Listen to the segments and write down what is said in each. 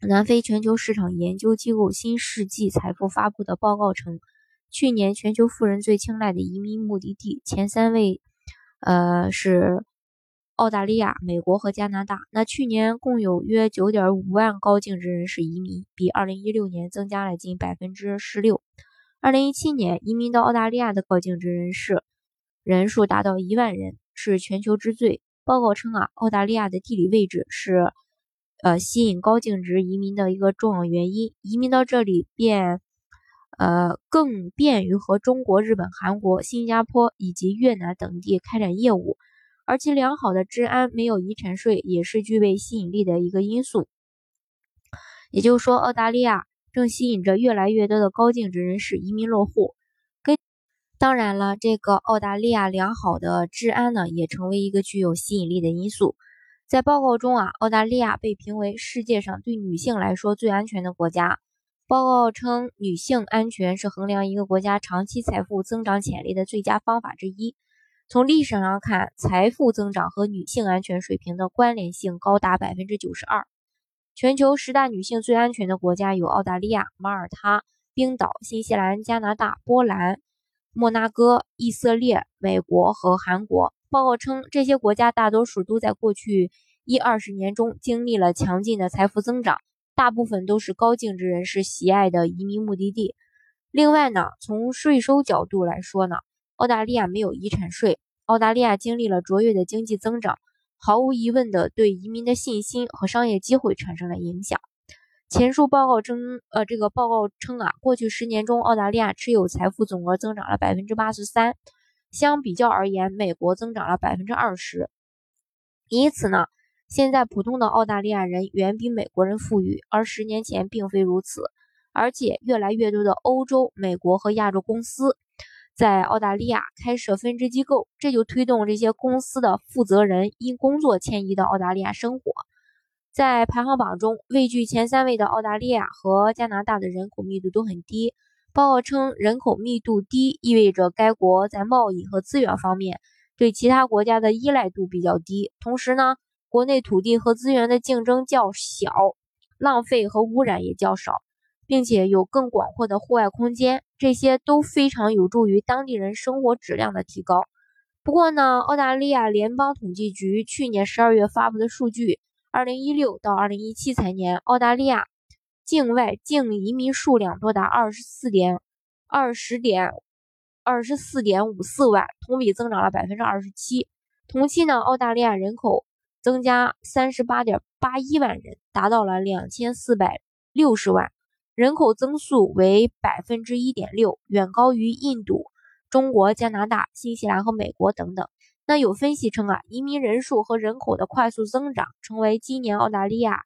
南非全球市场研究机构新世纪财富发布的报告称，去年全球富人最青睐的移民目的地前三位，呃是澳大利亚、美国和加拿大。那去年共有约九点五万高净值人士移民，比二零一六年增加了近百分之十六。二零一七年移民到澳大利亚的高净值人士人数达到一万人，是全球之最。报告称啊，澳大利亚的地理位置是。呃，吸引高净值移民的一个重要原因，移民到这里便，呃，更便于和中国、日本、韩国、新加坡以及越南等地开展业务，而其良好的治安、没有遗产税也是具备吸引力的一个因素。也就是说，澳大利亚正吸引着越来越多的高净值人士移民落户。跟当然了，这个澳大利亚良好的治安呢，也成为一个具有吸引力的因素。在报告中啊，澳大利亚被评为世界上对女性来说最安全的国家。报告称，女性安全是衡量一个国家长期财富增长潜力的最佳方法之一。从历史上看，财富增长和女性安全水平的关联性高达百分之九十二。全球十大女性最安全的国家有澳大利亚、马耳他、冰岛、新西兰、加拿大、波兰、摩纳哥、以色列、美国和韩国。报告称，这些国家大多数都在过去一二十年中经历了强劲的财富增长，大部分都是高净值人士喜爱的移民目的地。另外呢，从税收角度来说呢，澳大利亚没有遗产税。澳大利亚经历了卓越的经济增长，毫无疑问的对移民的信心和商业机会产生了影响。前述报告称，呃，这个报告称啊，过去十年中，澳大利亚持有财富总额增长了百分之八十三。相比较而言，美国增长了百分之二十。因此呢，现在普通的澳大利亚人远比美国人富裕，而十年前并非如此。而且，越来越多的欧洲、美国和亚洲公司在澳大利亚开设分支机构，这就推动这些公司的负责人因工作迁移到澳大利亚生活。在排行榜中，位居前三位的澳大利亚和加拿大的人口密度都很低。报告称，人口密度低意味着该国在贸易和资源方面对其他国家的依赖度比较低。同时呢，国内土地和资源的竞争较小，浪费和污染也较少，并且有更广阔的户外空间，这些都非常有助于当地人生活质量的提高。不过呢，澳大利亚联邦统计局去年十二月发布的数据，二零一六到二零一七财年，澳大利亚。境外净移民数量多达二十四点二十点二十四点五四万，同比增长了百分之二十七。同期呢，澳大利亚人口增加三十八点八一万人，达到了两千四百六十万，人口增速为百分之一点六，远高于印度、中国、加拿大、新西兰和美国等等。那有分析称啊，移民人数和人口的快速增长，成为今年澳大利亚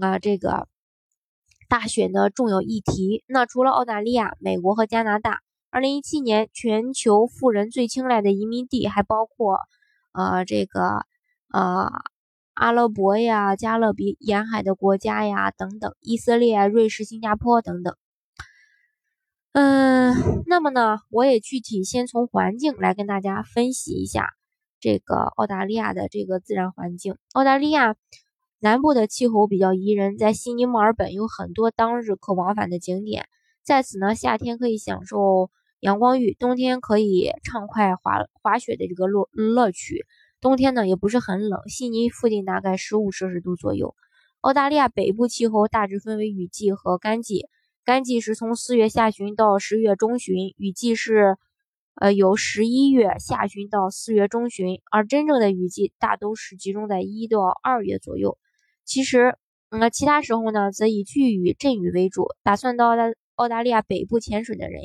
啊这个。大选的重要议题。那除了澳大利亚、美国和加拿大，二零一七年全球富人最青睐的移民地还包括，呃，这个，呃，阿拉伯呀、加勒比沿海的国家呀等等，以色列、瑞士、新加坡等等。嗯，那么呢，我也具体先从环境来跟大家分析一下这个澳大利亚的这个自然环境。澳大利亚。南部的气候比较宜人，在悉尼、墨尔本有很多当日可往返的景点。在此呢，夏天可以享受阳光浴，冬天可以畅快滑滑雪的这个乐乐趣。冬天呢也不是很冷，悉尼附近大概十五摄氏度左右。澳大利亚北部气候大致分为雨季和干季，干季是从四月下旬到十月中旬，雨季是。呃，由十一月下旬到四月中旬，而真正的雨季大都是集中在一到二月左右。其实，嗯，其他时候呢，则以巨雨、阵雨为主。打算到大澳大利亚北部潜水的人，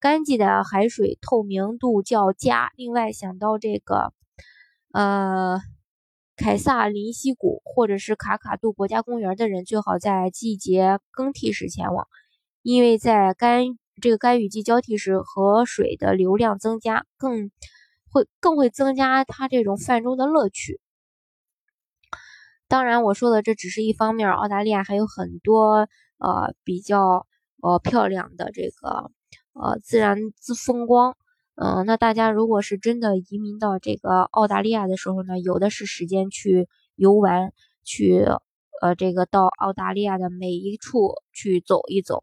干季的海水透明度较佳。另外，想到这个，呃，凯撒林溪谷或者是卡卡杜国家公园的人，最好在季节更替时前往，因为在干这个干雨季交替时，河水的流量增加，更会更会增加它这种泛舟的乐趣。当然，我说的这只是一方面，澳大利亚还有很多呃比较呃漂亮的这个呃自然之风光。嗯，那大家如果是真的移民到这个澳大利亚的时候呢，有的是时间去游玩，去呃这个到澳大利亚的每一处去走一走。